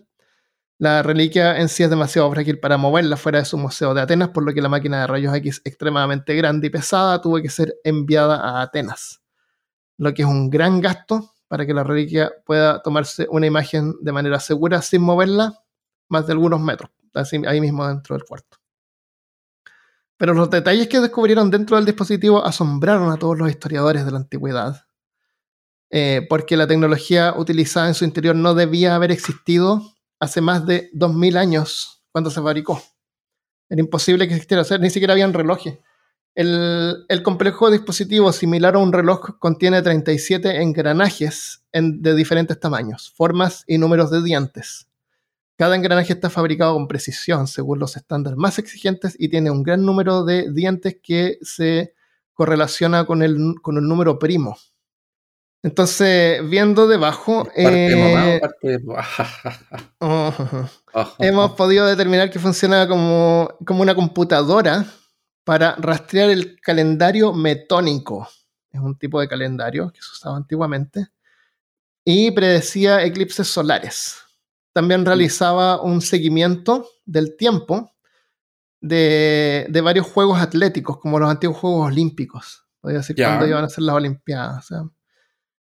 La reliquia en sí es demasiado frágil para moverla fuera de su museo de Atenas, por lo que la máquina de rayos X extremadamente grande y pesada tuvo que ser enviada a Atenas. Lo que es un gran gasto para que la reliquia pueda tomarse una imagen de manera segura sin moverla más de algunos metros, así, ahí mismo dentro del cuarto. Pero los detalles que descubrieron dentro del dispositivo asombraron a todos los historiadores de la antigüedad, eh, porque la tecnología utilizada en su interior no debía haber existido hace más de 2000 años cuando se fabricó. Era imposible que existiera, ni siquiera habían relojes. El, complejo dispositivo similar a un reloj contiene 37 engranajes de diferentes tamaños, formas y números de dientes. Cada engranaje está fabricado con precisión según los estándares más exigentes y tiene un gran número de dientes que se correlaciona con el, con el número primo. Entonces, viendo debajo, eh, [LAUGHS] [LAUGHS] hemos podido determinar que funciona como, como una computadora para rastrear el calendario metónico. Es un tipo de calendario que se usaba antiguamente. Y predecía eclipses solares. También realizaba un seguimiento del tiempo de, varios juegos atléticos, como los antiguos Juegos Olímpicos. Podría decir cuándo iban a ser las Olimpiadas.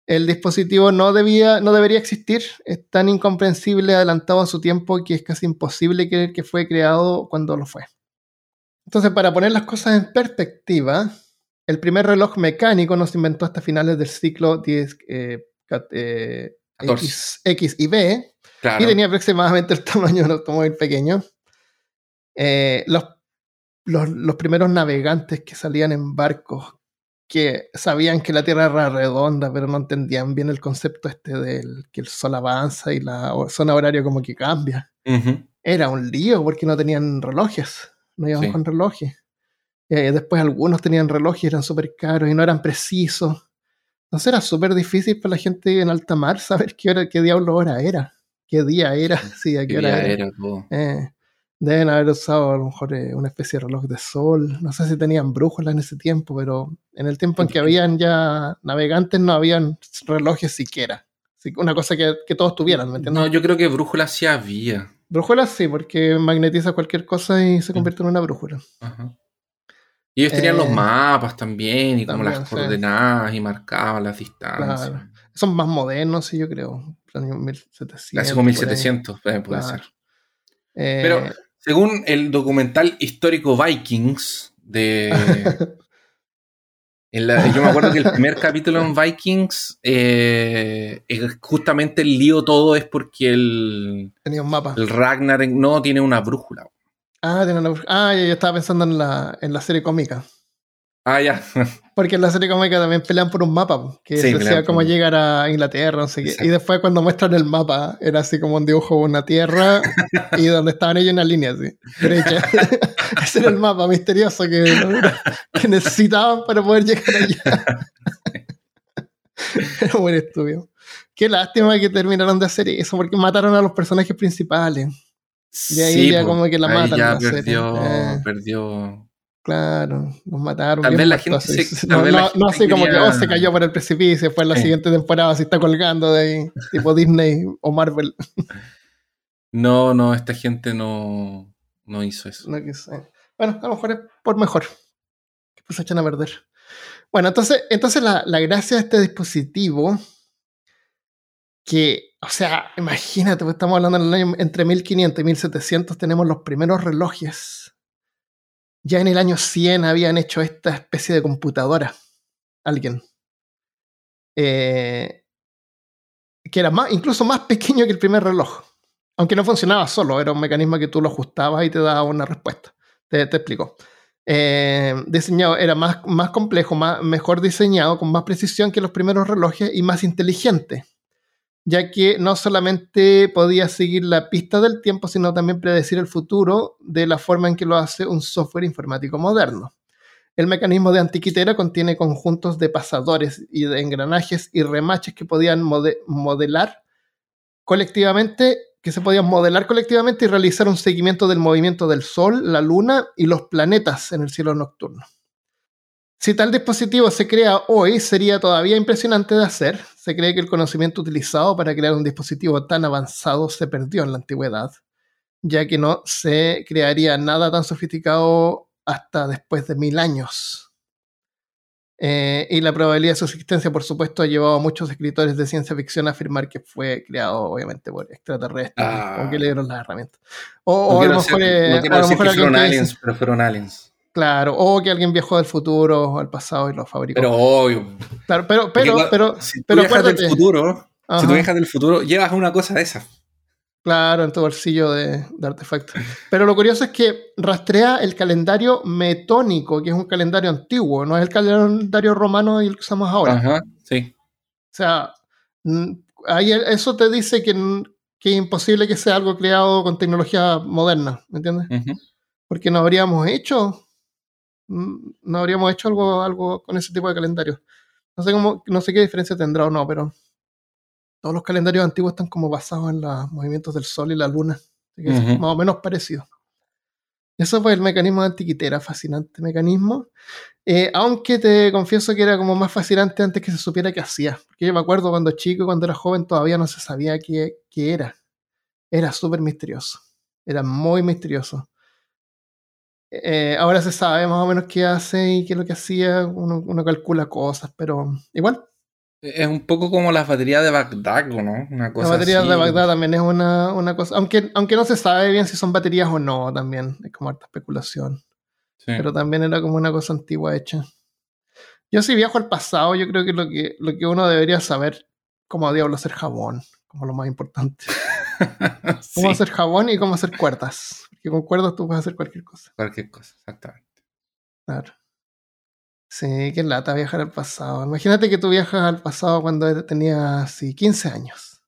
El dispositivo no, debía, no debería existir. Es tan incomprensible, adelantado a su tiempo, que es casi imposible creer que fue creado cuando lo fue. Entonces, para poner las cosas en perspectiva, el primer reloj mecánico no se inventó hasta finales del siglo 10, eh, eh, X, y B, y tenía aproximadamente el tamaño de un automóvil pequeño. Eh, los, los, primeros navegantes que salían en barcos que sabían que la Tierra era redonda, pero no entendían bien el concepto este del que el sol avanza y la zona horaria como que cambia. Era un lío porque no tenían relojes no iban con relojes. Eh, después algunos tenían relojes y eran súper caros y no eran precisos. Entonces era súper difícil para la gente en alta mar saber qué, hora, qué diablo hora era, qué día era, sí, [LAUGHS] a qué, hora era. Eh, deben haber usado a lo mejor eh, una especie de reloj de sol. No sé si tenían brújulas en ese tiempo, pero en el tiempo en que habían ya navegantes no habían relojes siquiera. una cosa que, que todos tuvieran, ¿me entiendes? No, yo creo que brújulas sí había. Brújulas sí, porque magnetiza cualquier cosa y se convierte en una brújula. Y ellos tenían los eh, mapas también, y como las coordenadas, y marcaban las distancias. Son más modernos, sí, yo creo. 1700. Casi como 1700, puede ser. Eh, Pero según el documental histórico Vikings de [LAUGHS] yo me acuerdo que el primer capítulo en Vikings, eh, justamente el lío todo es porque el. Tenía un mapa. El Ragnar no tiene una brújula. Ah, tiene una brújula. Ah, yo estaba pensando en la, en la serie cómica. Ah, ya. [LAUGHS] Porque en la serie cómica también pelean por un mapa, que decía cómo llegar a Inglaterra, no sé qué. Y después cuando muestran el mapa, era así como un dibujo de una tierra y [LAUGHS] donde estaban ellos en una línea así, derecha. [LAUGHS] Ese era el mapa misterioso que, que necesitaban para poder llegar allá. era muy estúpido. Qué lástima que terminaron de hacer eso, porque mataron a los personajes principales. De ahí ya como que la matan. Ya perdió, eh. perdió Claro, nos mataron. Tal vez la gente se, no, así como que oh, se cayó por el precipicio, fue en la siguiente temporada se está colgando de ahí, tipo Disney o Marvel. No, no, esta gente no, no hizo eso. No Bueno, a lo mejor es por mejor. Que pues se echan a perder. Bueno, entonces, entonces la, la gracia de este dispositivo, que, o sea, imagínate, pues estamos hablando en el año entre 1500 y 1700, tenemos los primeros relojes ya en el año 100 habían hecho esta especie de computadora. Alguien. Eh, que era más, incluso más pequeño que el primer reloj. Aunque no funcionaba solo, era un mecanismo que tú lo ajustabas y te daba una respuesta. Te, explico. Eh, diseñado, era más, más complejo, más, mejor diseñado, con más precisión que los primeros relojes y más inteligente ya que no solamente podía seguir la pista del tiempo, sino también predecir el futuro de la forma en que lo hace un software informático moderno. El mecanismo de antiquitera contiene conjuntos de pasadores y de engranajes y remaches que podían modelar colectivamente, que se podían modelar colectivamente y realizar un seguimiento del movimiento del Sol, la Luna y los planetas en el cielo nocturno. Si tal dispositivo se crea hoy, sería todavía impresionante de hacer. Se cree que el conocimiento utilizado para crear un dispositivo tan avanzado se perdió en la antigüedad, ya que no se crearía nada tan sofisticado hasta después de mil años. Eh, y la probabilidad de su existencia, por supuesto, ha llevado a muchos escritores de ciencia ficción a afirmar que fue creado, obviamente, por extraterrestres o que le dieron las herramientas. O, a lo mejor, no fueron aliens, pero fueron aliens. Claro, o que alguien viajó del futuro al pasado y lo fabricó. Pero obvio. Claro, pero, pero, pero, si tú pero viajas del futuro, si tú viajas del futuro, llevas una cosa de esa. Claro, en tu bolsillo de, de artefactos. Pero lo curioso es que rastrea el calendario metónico, que es un calendario antiguo, no es el calendario romano y el que usamos ahora. Ajá, sí. O sea, ahí eso te dice que, que es imposible que sea algo creado con tecnología moderna, ¿me entiendes? Porque no habríamos hecho, no habríamos hecho algo, algo con ese tipo de calendario. No sé cómo, no sé qué diferencia tendrá o no, pero todos los calendarios antiguos están como basados en los movimientos del sol y la luna. Así que es más o menos parecido. Eso fue el mecanismo de antiquitera, fascinante mecanismo. Eh, aunque te confieso que era como más fascinante antes que se supiera qué hacía. Porque yo me acuerdo cuando chico, cuando era joven, todavía no se sabía qué, qué era. Era súper misterioso. Era muy misterioso. Eh, ahora se sabe más o menos qué hace y qué es lo que hacía. Uno, uno calcula cosas, pero igual. Es un poco como las baterías de Bagdad, ¿o ¿no? Una cosa La batería así. de Bagdad también es una, una cosa. Aunque, aunque no se sabe bien si son baterías o no, también. Es como harta especulación. Sí. pero también era como una cosa antigua hecha. Yo si viajo al pasado, yo creo que lo que, lo que uno debería saber, cómo diablo hacer jabón, como lo más importante. [LAUGHS] Sí, Cómo hacer jabón y cómo hacer cuerdas. Porque con cuerdas tú puedes hacer cualquier cosa. cualquier cosa, exactamente. Claro. Sí, qué lata viajar al pasado. Imagínate que tú viajas al pasado cuando tenías sí, 15 años.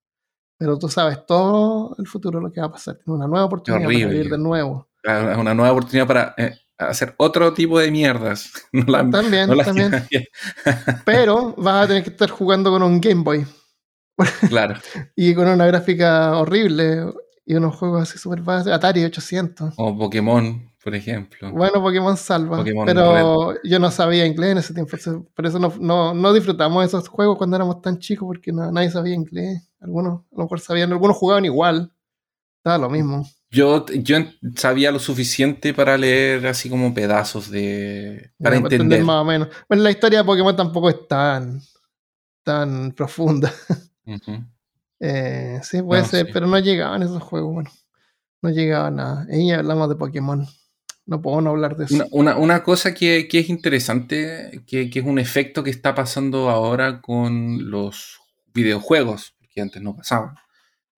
Pero tú sabes todo el futuro lo que va a pasar. Tienes una nueva oportunidad horrible. para vivir de nuevo. Ah, Una nueva oportunidad para eh, hacer otro tipo de mierdas. [LAUGHS] No la- También, no también. que- [LAUGHS] Pero vas a tener que estar jugando con un Game Boy. Claro. [LAUGHS] y con una gráfica horrible y unos juegos así super básicos. Atari 800. O Pokémon, por ejemplo. Bueno, Pokémon salva, Pokémon pero yo no sabía inglés en ese tiempo, por eso no, no, no disfrutamos esos juegos cuando éramos tan chicos porque no- nadie sabía inglés. Algunos a lo mejor sabían, algunos jugaban igual. Estaba lo mismo. Yo, yo sabía lo suficiente para leer así como pedazos de. para entender. más o menos. Bueno, la historia de Pokémon tampoco es tan, tan profunda. Ujú. Eh, sí, puede No, ser, sí. pero no llegaban esos juegos, bueno. No llegaban nada. Y hablamos de Pokémon. No puedo no hablar de eso. Una, una- una cosa que, que es interesante, que, que es un efecto que está pasando ahora con los videojuegos, porque antes no pasaba.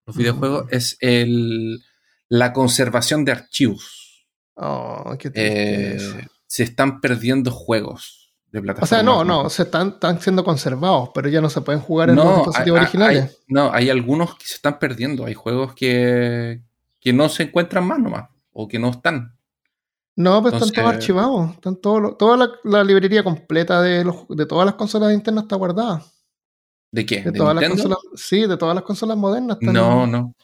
Los videojuegos es el, la conservación de archivos. Oh, qué Eh, se están perdiendo juegos de o sea, no, no, se están, están siendo conservados, pero ya no se pueden jugar en los dispositivos hay, originales. hay- no, hay algunos que se están perdiendo. Hay juegos que, que no se encuentran más nomás, o que no están. no, pero están todos archivados. Están todos los- toda la, la librería completa de, los, de todas las consolas de Nintendo está guardada. ¿De qué? De, ¿De todas las consolas, sí, de todas las consolas modernas. están- No, no.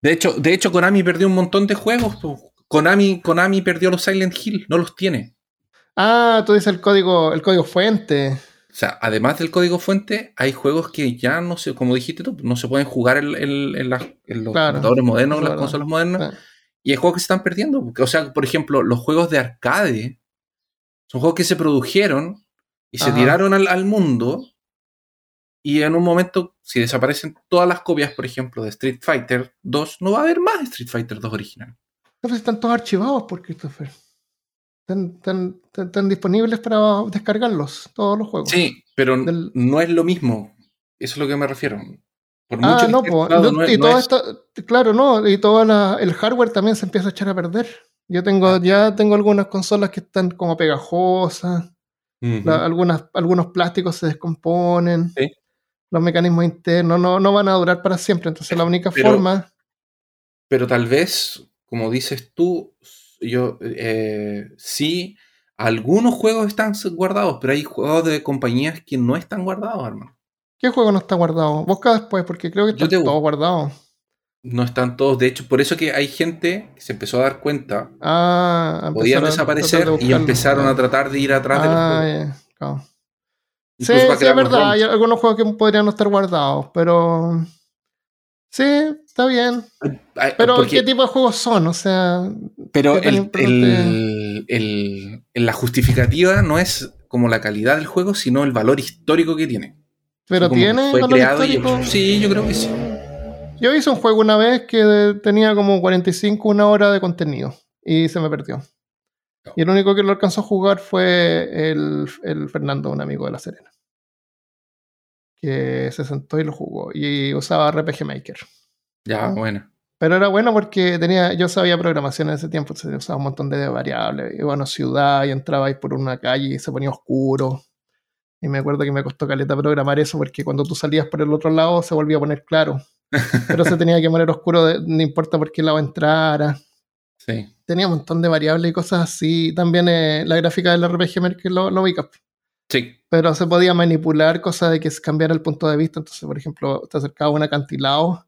De hecho, de hecho, Konami perdió un montón de juegos. Konami, Konami perdió los Silent Hill, no los tiene. Ah, tú dices el código, el código fuente. O sea, además del código fuente, hay juegos que ya no se, como dijiste tú, no se pueden jugar en, en- en las- en los Claro, computadores modernos, en las consolas modernas. Y hay juegos que se están perdiendo. O sea, por ejemplo, los juegos de arcade son juegos que se produjeron y se tiraron al, al mundo. Y en un momento, si desaparecen todas las copias, por ejemplo, de Street Fighter 2, no va a haber más Street Fighter 2 original. Entonces están todos archivados por Christopher. Están, están- están- están disponibles para descargarlos, todos los juegos. Sí, pero Del- no es lo mismo. Eso es lo que me refiero. Por Ah, mucho que no, po, no, no y no todo es- esto, claro, no, y todo la- el hardware también se empieza a echar a perder. Yo tengo, Ah. ya tengo algunas consolas que están como pegajosas, la- algunas, algunos plásticos se descomponen, Sí. los mecanismos internos no, no van a durar para siempre. Entonces la única forma, Pero tal vez, como dices tú, yo eh, sí, algunos juegos están guardados, pero hay juegos de compañías que no están guardados, hermano. ¿qué juego no está guardado? Busca después, porque creo que Yo está te busco. todo guardado. No están todos. De hecho, por eso que hay gente que se empezó a dar cuenta, Ah, podían desaparecer de y empezaron a tratar de ir atrás de los Ah, juegos. claro. Sí, sí, es verdad. Hay algunos juegos que podrían no estar guardados, pero. Sí, está bien. Pero, porque- ¿qué tipo de juegos son? O sea. pero el- importante- el- el- la justificativa no es como la calidad del juego, sino el valor histórico que tiene. Pero Como tiene fue valor creado histórico. Sí, yo creo que sí. Yo hice un juego una vez que tenía como 45, una hora de contenido y se me perdió. Y el único que lo alcanzó a jugar fue el, el Fernando, un amigo de La Serena. Que se sentó y lo jugó. Y usaba RPG Maker. Ya, bueno. Pero era bueno porque tenía, yo sabía programación en ese tiempo, se usaba un montón de variables. Iba a una ciudad y entraba ahí por una calle y se ponía oscuro. Y me acuerdo que me costó caleta programar eso porque cuando tú salías por el otro lado se volvía a poner claro. [LAUGHS] Pero se tenía que poner oscuro, de- no importa por qué lado entrara. Sí. Tenía un montón de variables y cosas así. También eh, la gráfica del RPG Maker lo, lo ubica. Sí. Pero se podía manipular cosas de que se cambiara el punto de vista. Entonces, por ejemplo, te acercaba a un acantilado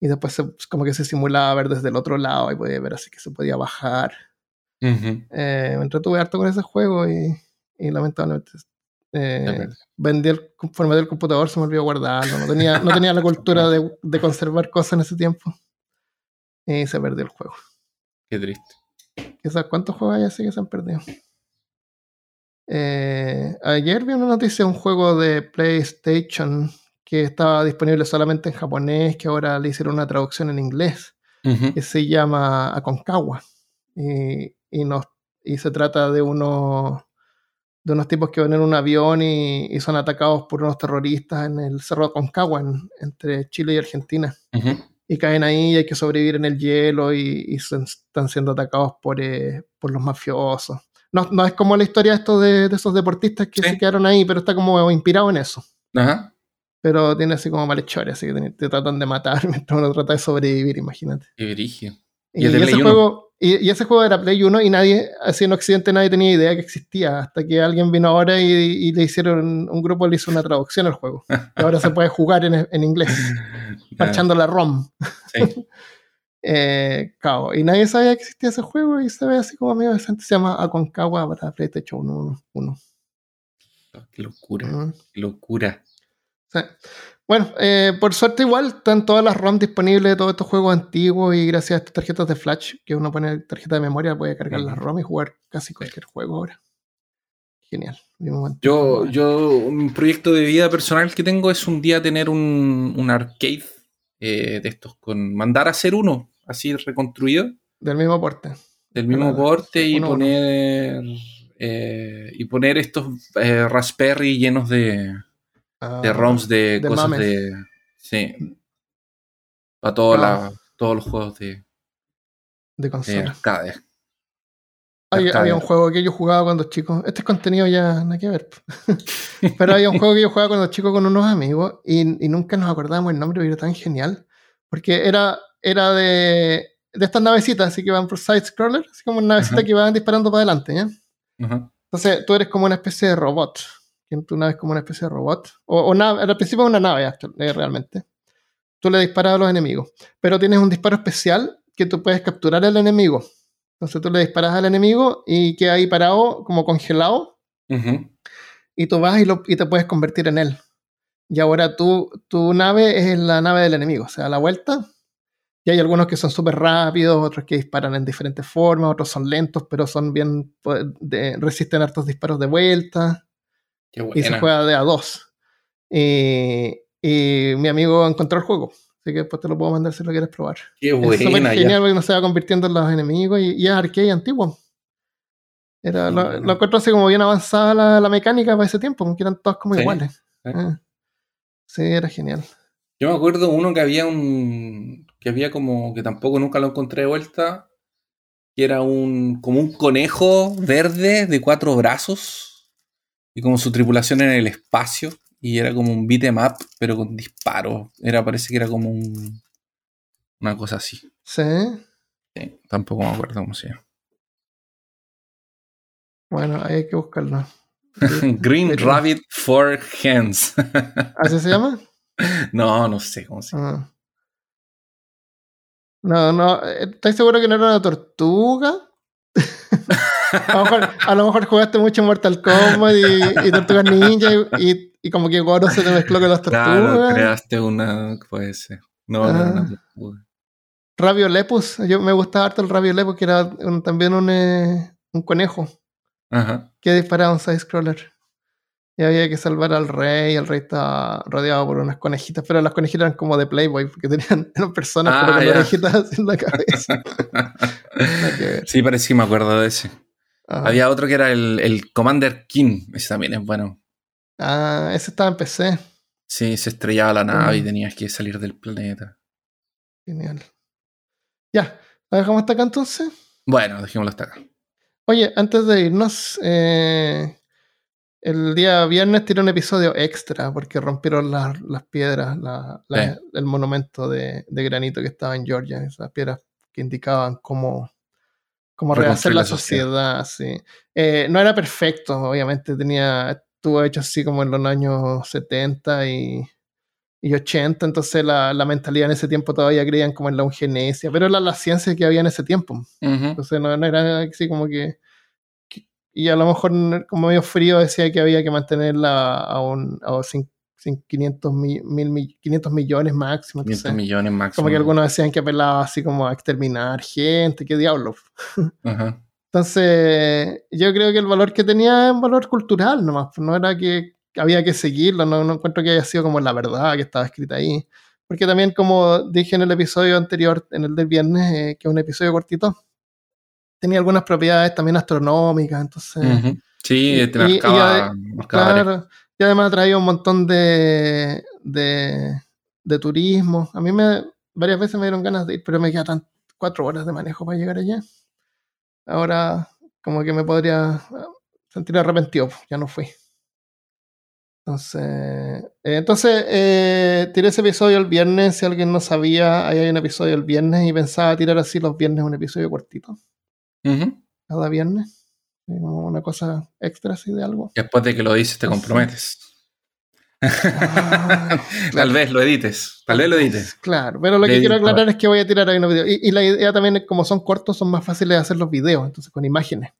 y después se- como que se simulaba ver desde el otro lado y podía ver así que se podía bajar. Ujú. Eh, me entretuve harto con ese juego y, y lamentablemente eh, vendí el formato del computador, se me olvidó guardarlo. No tenía, no tenía la [LAUGHS] cultura de, de conservar cosas en ese tiempo. Y se perdió el juego. Qué triste. Quizás cuántos juegos hay así que se han perdido. Eh, ayer vi una noticia de un juego de PlayStation que estaba disponible solamente en japonés, que ahora le hicieron una traducción en inglés, que se llama Aconcagua. Y, y, nos, y se trata de unos, de unos tipos que van en un avión y, y son atacados por unos terroristas en el cerro Aconcagua, en- entre Chile y Argentina y caen ahí y hay que sobrevivir en el hielo y, están siendo atacados por, eh, por los mafiosos. No, no es como la historia esto de, de esos deportistas que Sí. se quedaron ahí, pero está como inspirado en eso. Ajá. Pero tiene así como malhechores, así que te, te tratan de matar [LAUGHS] mientras uno trata de sobrevivir, imagínate. Qué brillo. Y, Y de ese juego, y, y ese juego era Play 1 y nadie, así en Occidente nadie tenía idea que existía, hasta que alguien vino ahora y, y le hicieron, un grupo le hizo una traducción al juego. Y [LAUGHS] ahora se puede jugar en, en inglés, [LAUGHS] parchando la ROM. Sí. Eh. Y nadie sabía que existía ese juego y se ve así como medio decente. Se llama Aconcagua para PlayStation 1. 1. Qué locura. Mm. Qué locura. Sí. Bueno, eh, por suerte igual están todas las ROM disponibles de todos estos juegos antiguos y gracias a estas tarjetas de flash que uno pone tarjeta de memoria puede cargar las ROM y jugar casi cualquier juego ahora. Genial. Yo, yo, un proyecto de vida personal que tengo es un día tener un, un arcade eh, de estos, con mandar a hacer uno, así reconstruido, Del mismo porte. del mismo Claro, porte y uno a uno. poner eh, y poner estos eh, Raspberry llenos de, Ah, de ROMs de, de cosas mames. de. Sí. Para todos Ah. todos los juegos de, de de consola. arcade. Hay- Arcade. había un juego que yo jugaba cuando chico. Este es contenido ya nada que ver. [LAUGHS] pero había un juego que yo jugaba cuando chico con unos amigos y, y nunca nos acordábamos el nombre, pero era tan genial. Porque era, era de, de estas navecitas, así que van por side scroller, así como una navecita que van disparando para adelante. Ajá. Entonces tú eres como una especie de robot. Que tu nave es como una especie de robot. O, o nave- al principio es una nave, eh, realmente. Tú le disparas a los enemigos. Pero tienes un disparo especial que tú puedes capturar al enemigo. Entonces tú le disparas al enemigo y queda ahí parado, como congelado, Ujú. y tú vas y, lo- y te puedes convertir en él. Y ahora tú, tu nave es la nave del enemigo, o sea, a la vuelta. Y hay algunos que son súper rápidos, otros que disparan en diferentes formas, otros son lentos, pero son bien, pues, de- resisten hartos disparos de vuelta Qué y se buena. juega de a dos. Y, y mi amigo encontró el juego, así que después te lo puedo mandar si lo quieres probar. Qué Es súper buena. genial porque uno se va convirtiendo en los enemigos y, y es arcade antiguo. Era, lo, Mm. lo encuentro así como bien avanzada la, la mecánica para ese tiempo, porque eran todos como Sí, iguales. sí. Ah. Sí, era genial. Yo me acuerdo uno que había un. Que había como. que tampoco nunca lo encontré de vuelta. Que era un. como un conejo verde de cuatro brazos. Y como su tripulación en el espacio. Y era como un beat em up, pero con disparos. Era, parece que era como un. una cosa así. Sí. Sí, tampoco me acuerdo cómo se llama. Bueno, ahí hay que buscarlo. [LAUGHS] Green Rabbit for Hands. ¿Así se llama? [LAUGHS] no, no sé cómo se llama. Ah. No, no. eh, ¿Estás seguro que no era una tortuga? [LAUGHS] a, lo mejor, a lo mejor jugaste mucho Mortal Kombat y, y Tortugas Ninja y, y- y como que Goro se te mezcló con las tortugas. Claro, creaste una. puede ser. No, no, Ah. no, no. Rabio Lepus, yo me gustaba harto el Rabio Lepus, que era un- también un, eh, un conejo Ajá. que disparaba un side-scroller. Y había que salvar al rey, el rey estaba rodeado por unas conejitas, pero las conejitas eran como de Playboy, porque tenían, [LAUGHS] eran personas, Ah, pero con orejitas en la [LAUGHS] cabeza. Sí, parece que me acuerdo de ese. Ah. Había otro que era el, el Commander King. Ese también es bueno. Ah, ese estaba en PC. Sí, se estrellaba la nave y Mm. tenías que salir del planeta. Genial. Ya, ¿la dejamos hasta acá entonces? Bueno, dejémoslo hasta acá. Oye, antes de irnos, eh, el día viernes tiré un episodio extra porque rompieron las, las piedras, la- la- Sí. el monumento de, de granito que estaba en Georgia, esas piedras que indicaban cómo, cómo rehacer la la sociedad. sociedad. sí. Eh, no era perfecto, obviamente, tenía, estuvo hecho así como en los años 70 y, y 80, entonces la, la mentalidad en ese tiempo todavía creían como en la eugenesia, pero era la ciencia que había en ese tiempo. Entonces no, no era así como que- Y a lo mejor, como medio frío, decía que había que mantenerla a, un, a cin- cin- 500, mi- mil mi- 500 millones máximo. 500 entonces, millones máximo. como que algunos decían que apelaba así como a exterminar gente, qué diablo. [LAUGHS] Ajá. Entonces, yo creo que el valor que tenía es un valor cultural nomás, no era que había que seguirlo, no, no encuentro que haya sido como la verdad que estaba escrita ahí. Porque también, como dije en el episodio anterior, en el del viernes, eh, que es un episodio cortito, tenía algunas propiedades también astronómicas, entonces, Ujú. Sí, y- te y- y marcaba, varias- claro, y además traía un montón de, de, de turismo. A mí me, varias veces me dieron ganas de ir, pero me quedan cuatro horas de manejo para llegar allá. Ahora, como que me podría ah, sentir arrepentido, pues, ya no fui. Entonces, eh, entonces eh, tiré ese episodio el viernes. Si alguien no sabía, ahí hay un episodio el viernes y pensaba tirar así los viernes un episodio cortito, Cada viernes. eh, una cosa extra así de algo. Después de que lo dices, te comprometes. Ah, [LAUGHS] Tal vez lo edites. Tal vez lo edites. Claro, pero lo Le que quiero aclarar es que voy a tirar ahí unos videos. Y, y la idea también es, como son cortos, son más fáciles de hacer los videos, entonces con imágenes.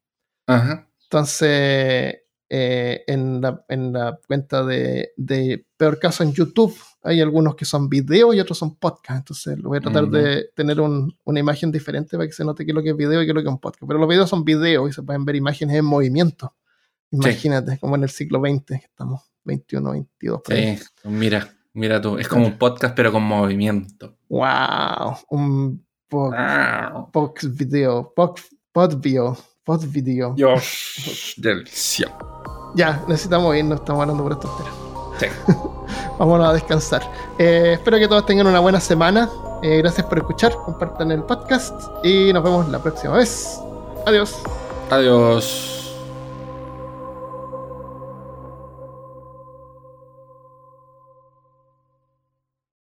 Ajá. Entonces, eh, en, la, en la cuenta de, de Peor Caso en YouTube, hay algunos que son videos y otros son podcast. Entonces, lo voy a tratar Ujú. de tener un- una imagen diferente para que se note qué es lo que es video y qué es lo que es un podcast. Pero los videos son videos y se pueden ver imágenes en movimiento. Imagínate, como en el siglo XX, que estamos 21, 22. por ahí. Sí, mira, mira tú. Es como un podcast, pero con movimiento. ¡Wow! Un po- Ah, Box video, box, pod video, pod video. Yo. [LAUGHS] Delicioso. Ya, necesitamos irnos, estamos hablando por estos temas. Sí. [LAUGHS] Vámonos a descansar. Eh, espero que todos tengan una buena semana. Eh, gracias por escuchar, compartan el podcast y nos vemos la próxima vez. Adiós. Adiós.